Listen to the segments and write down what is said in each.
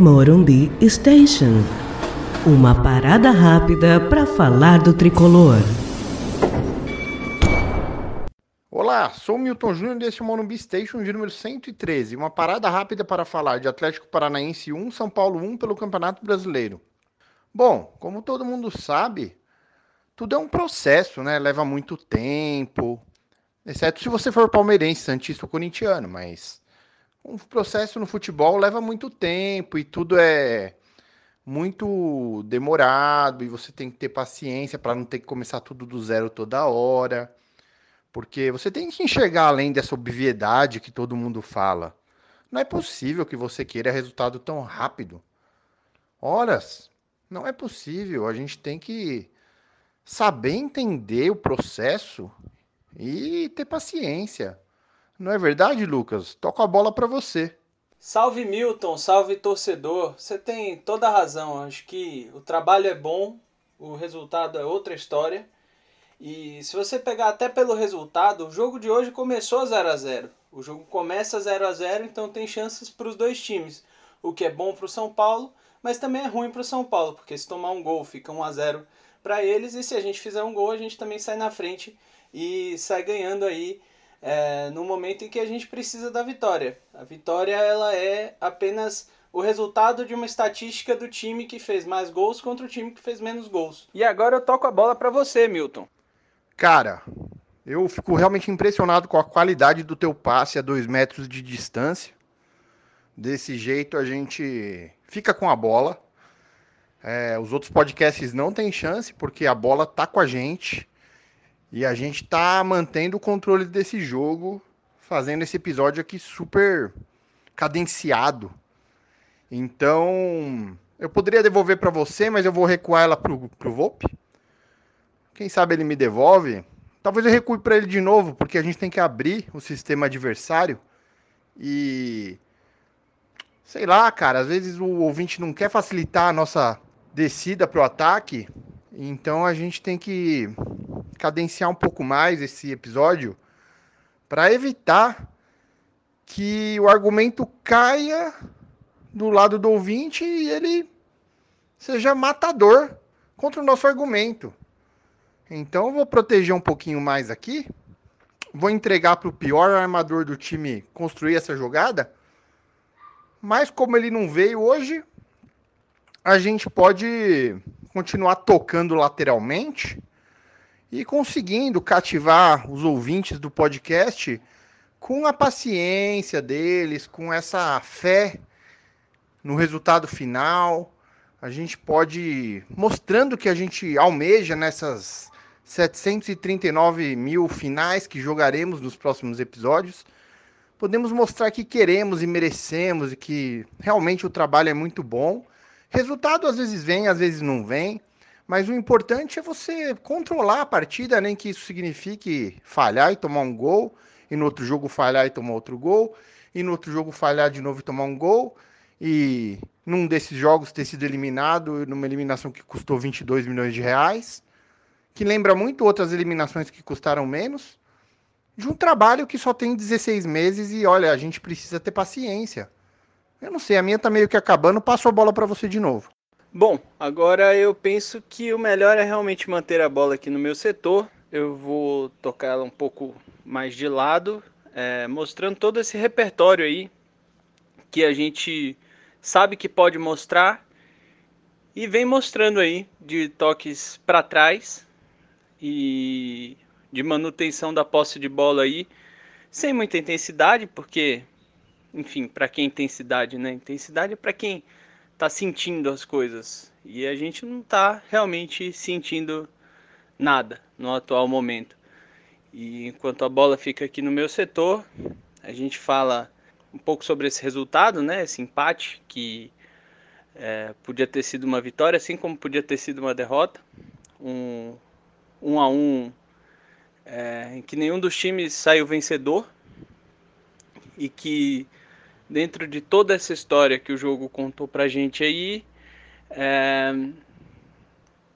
Morumbi Station. Uma parada rápida para falar do tricolor. Olá, sou Milton Júnior desse Morumbi Station de número 113. Uma parada rápida para falar de Atlético Paranaense 1, São Paulo 1 pelo Campeonato Brasileiro. Bom, como todo mundo sabe, tudo é um processo, né? Leva muito tempo, exceto se você for palmeirense, santista ou corintiano, mas um processo no futebol leva muito tempo e tudo é muito demorado e você tem que ter paciência para não ter que começar tudo do zero toda hora. Porque você tem que enxergar além dessa obviedade que todo mundo fala. Não é possível que você queira resultado tão rápido. Horas. Não é possível. A gente tem que saber entender o processo e ter paciência. Não é verdade, Lucas? Toco a bola para você. Salve Milton, salve torcedor. Você tem toda a razão. Acho que o trabalho é bom, o resultado é outra história. E se você pegar até pelo resultado, o jogo de hoje começou 0 a 0. O jogo começa 0 a 0, então tem chances para os dois times. O que é bom para o São Paulo, mas também é ruim para o São Paulo, porque se tomar um gol fica 1 a 0 para eles e se a gente fizer um gol, a gente também sai na frente e sai ganhando aí é, no momento em que a gente precisa da vitória. A vitória ela é apenas o resultado de uma estatística do time que fez mais gols contra o time que fez menos gols. E agora eu toco a bola para você, Milton. Cara, eu fico realmente impressionado com a qualidade do teu passe a dois metros de distância. Desse jeito a gente fica com a bola. É, os outros podcasts não têm chance porque a bola tá com a gente. E a gente tá mantendo o controle desse jogo, fazendo esse episódio aqui super cadenciado. Então, eu poderia devolver para você, mas eu vou recuar ela pro, pro Volpe. Quem sabe ele me devolve. Talvez eu recue para ele de novo, porque a gente tem que abrir o sistema adversário e sei lá, cara, às vezes o ouvinte não quer facilitar a nossa descida para o ataque, então a gente tem que cadenciar um pouco mais esse episódio para evitar que o argumento caia do lado do ouvinte e ele seja matador contra o nosso argumento. Então vou proteger um pouquinho mais aqui. Vou entregar para o pior armador do time construir essa jogada. Mas como ele não veio hoje, a gente pode continuar tocando lateralmente e conseguindo cativar os ouvintes do podcast com a paciência deles, com essa fé no resultado final. A gente pode mostrando que a gente almeja nessas 739 mil finais que jogaremos nos próximos episódios. Podemos mostrar que queremos e merecemos e que realmente o trabalho é muito bom. Resultado às vezes vem, às vezes não vem. Mas o importante é você controlar a partida, nem que isso signifique falhar e tomar um gol, e no outro jogo falhar e tomar outro gol, e no outro jogo falhar de novo e tomar um gol, e num desses jogos ter sido eliminado, numa eliminação que custou 22 milhões de reais, que lembra muito outras eliminações que custaram menos, de um trabalho que só tem 16 meses e olha, a gente precisa ter paciência. Eu não sei, a minha tá meio que acabando, passo a bola para você de novo. Bom, agora eu penso que o melhor é realmente manter a bola aqui no meu setor. Eu vou tocar ela um pouco mais de lado, é, mostrando todo esse repertório aí que a gente sabe que pode mostrar e vem mostrando aí de toques para trás e de manutenção da posse de bola aí, sem muita intensidade, porque, enfim, para quem intensidade, né? Intensidade é para quem tá sentindo as coisas. E a gente não tá realmente sentindo nada no atual momento. E enquanto a bola fica aqui no meu setor, a gente fala um pouco sobre esse resultado, né? Esse empate que é, podia ter sido uma vitória, assim como podia ter sido uma derrota. Um, um a um é, em que nenhum dos times saiu vencedor e que dentro de toda essa história que o jogo contou pra gente aí. É...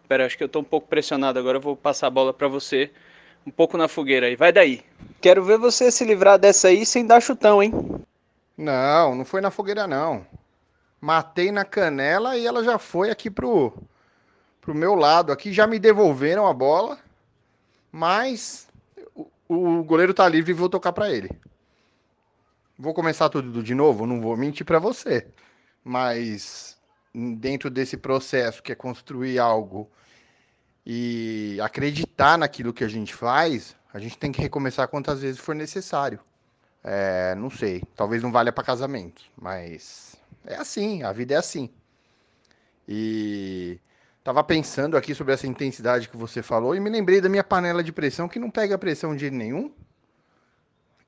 Pera, acho que eu tô um pouco pressionado agora, eu vou passar a bola para você. Um pouco na fogueira aí, vai daí. Quero ver você se livrar dessa aí sem dar chutão, hein? Não, não foi na fogueira não. Matei na canela e ela já foi aqui pro, pro meu lado. Aqui já me devolveram a bola, mas o, o goleiro tá livre e vou tocar para ele. Vou começar tudo de novo? Não vou mentir para você. Mas dentro desse processo que é construir algo e acreditar naquilo que a gente faz, a gente tem que recomeçar quantas vezes for necessário. É, não sei, talvez não valha para casamento, mas é assim, a vida é assim. E tava pensando aqui sobre essa intensidade que você falou e me lembrei da minha panela de pressão que não pega pressão de nenhum.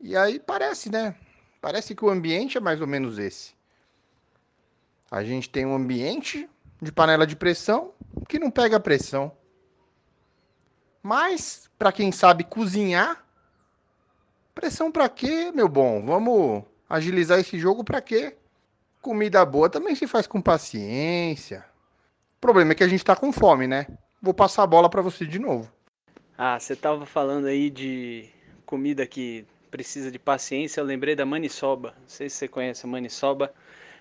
E aí parece, né? Parece que o ambiente é mais ou menos esse. A gente tem um ambiente de panela de pressão que não pega pressão. Mas para quem sabe cozinhar, pressão para quê, meu bom? Vamos agilizar esse jogo para quê? Comida boa também se faz com paciência. O problema é que a gente tá com fome, né? Vou passar a bola para você de novo. Ah, você tava falando aí de comida que precisa de paciência. Eu lembrei da maniçoba. Não sei se você conhece a maniçoba.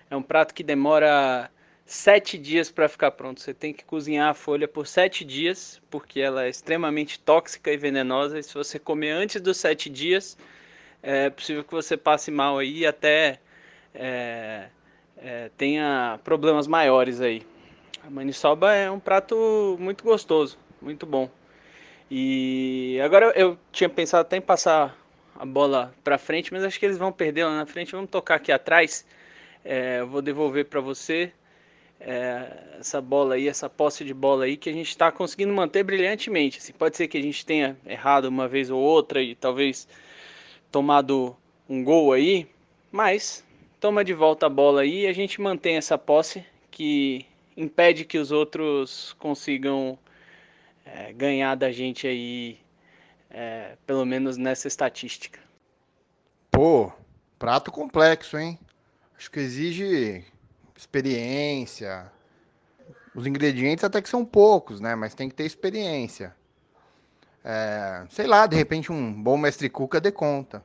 É um prato que demora sete dias para ficar pronto. Você tem que cozinhar a folha por sete dias, porque ela é extremamente tóxica e venenosa. E se você comer antes dos sete dias, é possível que você passe mal aí e até é, é, tenha problemas maiores aí. A maniçoba é um prato muito gostoso, muito bom. E agora eu tinha pensado até em passar a bola para frente, mas acho que eles vão perder lá na frente. Vamos tocar aqui atrás. É, vou devolver para você é, essa bola aí, essa posse de bola aí que a gente está conseguindo manter brilhantemente. Assim, pode ser que a gente tenha errado uma vez ou outra e talvez tomado um gol aí, mas toma de volta a bola aí e a gente mantém essa posse que impede que os outros consigam é, ganhar da gente aí, é, pelo menos nessa estatística. Pô, prato complexo, hein? Acho que exige experiência. Os ingredientes até que são poucos, né? Mas tem que ter experiência. É, sei lá, de repente um bom mestre cuca dê conta.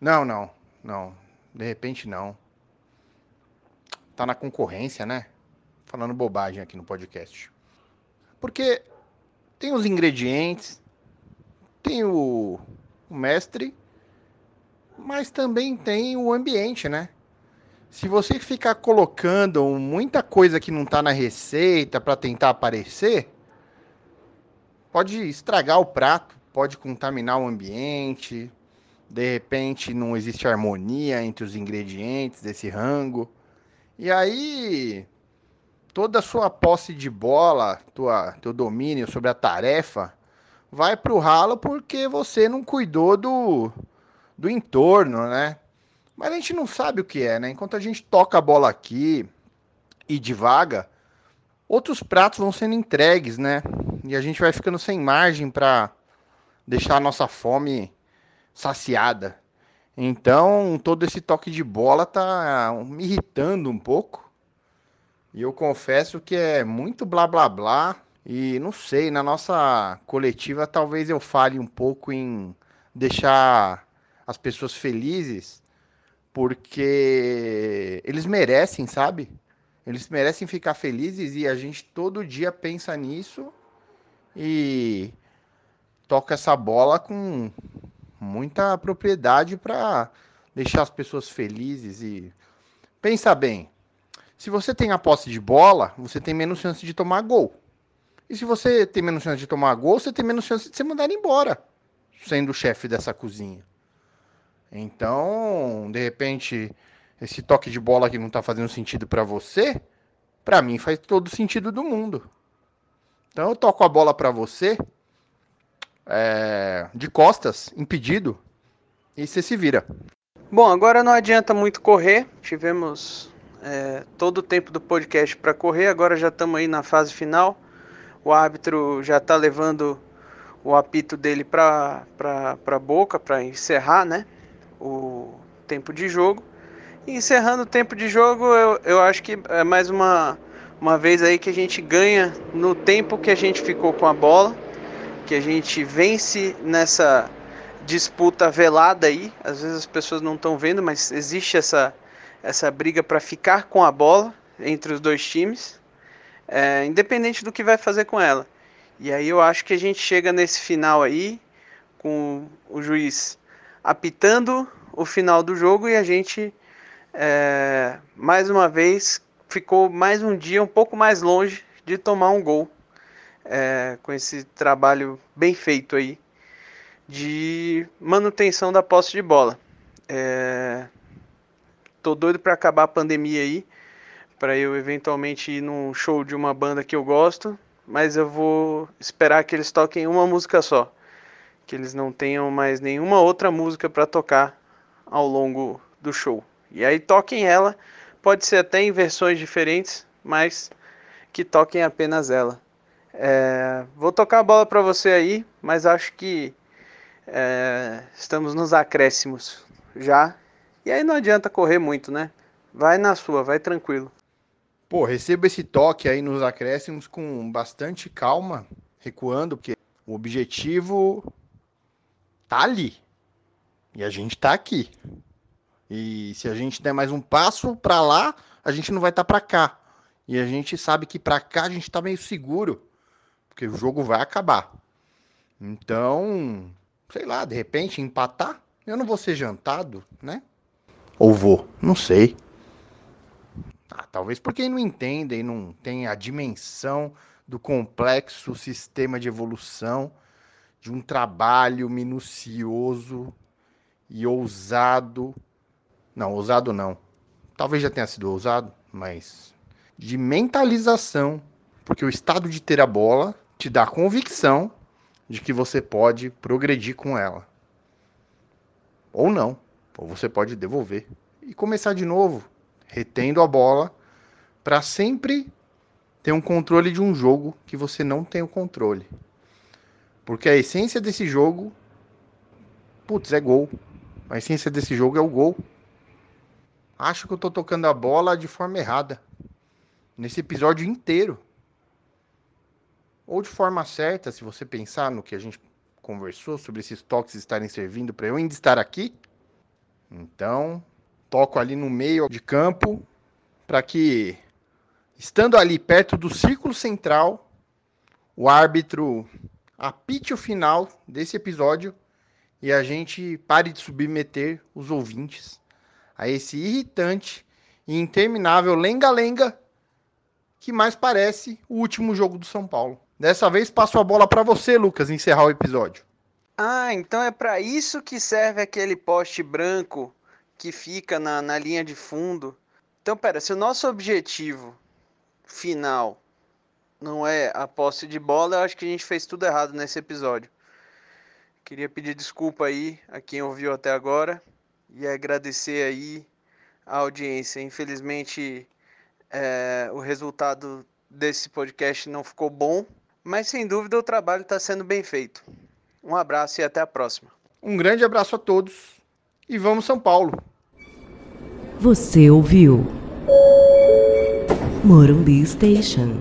Não, não, não. De repente não. Tá na concorrência, né? Falando bobagem aqui no podcast. Porque tem os ingredientes, tem o, o mestre, mas também tem o ambiente, né? Se você ficar colocando muita coisa que não tá na receita para tentar aparecer, pode estragar o prato, pode contaminar o ambiente, de repente não existe harmonia entre os ingredientes desse rango. E aí toda a sua posse de bola, tua, teu domínio sobre a tarefa vai para o ralo porque você não cuidou do, do entorno, né? Mas a gente não sabe o que é, né? Enquanto a gente toca a bola aqui e devaga, outros pratos vão sendo entregues, né? E a gente vai ficando sem margem para deixar a nossa fome saciada. Então, todo esse toque de bola tá me irritando um pouco. E eu confesso que é muito blá blá blá. E não sei, na nossa coletiva talvez eu fale um pouco em deixar as pessoas felizes, porque eles merecem, sabe? Eles merecem ficar felizes e a gente todo dia pensa nisso e toca essa bola com muita propriedade para deixar as pessoas felizes e pensa bem. Se você tem a posse de bola, você tem menos chance de tomar gol. E se você tem menos chance de tomar gol, você tem menos chance de ser mandado embora, sendo o chefe dessa cozinha. Então, de repente, esse toque de bola que não está fazendo sentido para você, para mim faz todo sentido do mundo. Então eu toco a bola para você, é, de costas, impedido, e você se vira. Bom, agora não adianta muito correr. Tivemos é, todo o tempo do podcast para correr, agora já estamos aí na fase final. O árbitro já está levando o apito dele para a boca para encerrar né, o tempo de jogo. E encerrando o tempo de jogo, eu, eu acho que é mais uma, uma vez aí que a gente ganha no tempo que a gente ficou com a bola que a gente vence nessa disputa velada aí. Às vezes as pessoas não estão vendo, mas existe essa, essa briga para ficar com a bola entre os dois times, é, independente do que vai fazer com ela. E aí eu acho que a gente chega nesse final aí, com o juiz apitando o final do jogo e a gente, é, mais uma vez, ficou mais um dia um pouco mais longe de tomar um gol. É, com esse trabalho bem feito aí de manutenção da posse de bola. É, tô doido para acabar a pandemia aí, para eu eventualmente ir num show de uma banda que eu gosto, mas eu vou esperar que eles toquem uma música só, que eles não tenham mais nenhuma outra música para tocar ao longo do show. E aí toquem ela, pode ser até em versões diferentes, mas que toquem apenas ela. É, vou tocar a bola para você aí, mas acho que é, estamos nos acréscimos já. E aí não adianta correr muito, né? Vai na sua, vai tranquilo. Pô, receba esse toque aí nos acréscimos com bastante calma, recuando, porque o objetivo tá ali. E a gente tá aqui. E se a gente der mais um passo para lá, a gente não vai estar tá para cá. E a gente sabe que para cá a gente tá meio seguro, porque o jogo vai acabar. Então, sei lá, de repente empatar, eu não vou ser jantado, né? Ou vou, não sei. Ah, talvez porque não entendem, não tem a dimensão do complexo sistema de evolução de um trabalho minucioso e ousado. Não, ousado não. Talvez já tenha sido ousado, mas de mentalização, porque o estado de ter a bola te dá convicção de que você pode progredir com ela. Ou não. Ou você pode devolver e começar de novo, retendo a bola para sempre ter um controle de um jogo que você não tem o controle. Porque a essência desse jogo, putz, é gol. A essência desse jogo é o gol. Acho que eu tô tocando a bola de forma errada. Nesse episódio inteiro ou de forma certa, se você pensar no que a gente conversou sobre esses toques estarem servindo para eu ainda estar aqui. Então, toco ali no meio de campo para que, estando ali perto do círculo central, o árbitro apite o final desse episódio e a gente pare de submeter os ouvintes a esse irritante e interminável lenga-lenga que mais parece o último jogo do São Paulo. Dessa vez passo a bola para você, Lucas, encerrar o episódio. Ah, então é para isso que serve aquele poste branco que fica na, na linha de fundo. Então, pera, se o nosso objetivo final não é a posse de bola, eu acho que a gente fez tudo errado nesse episódio. Queria pedir desculpa aí a quem ouviu até agora e agradecer aí a audiência. Infelizmente, é, o resultado desse podcast não ficou bom, mas sem dúvida o trabalho está sendo bem feito. Um abraço e até a próxima. Um grande abraço a todos e vamos São Paulo. Você ouviu Morumbi Station.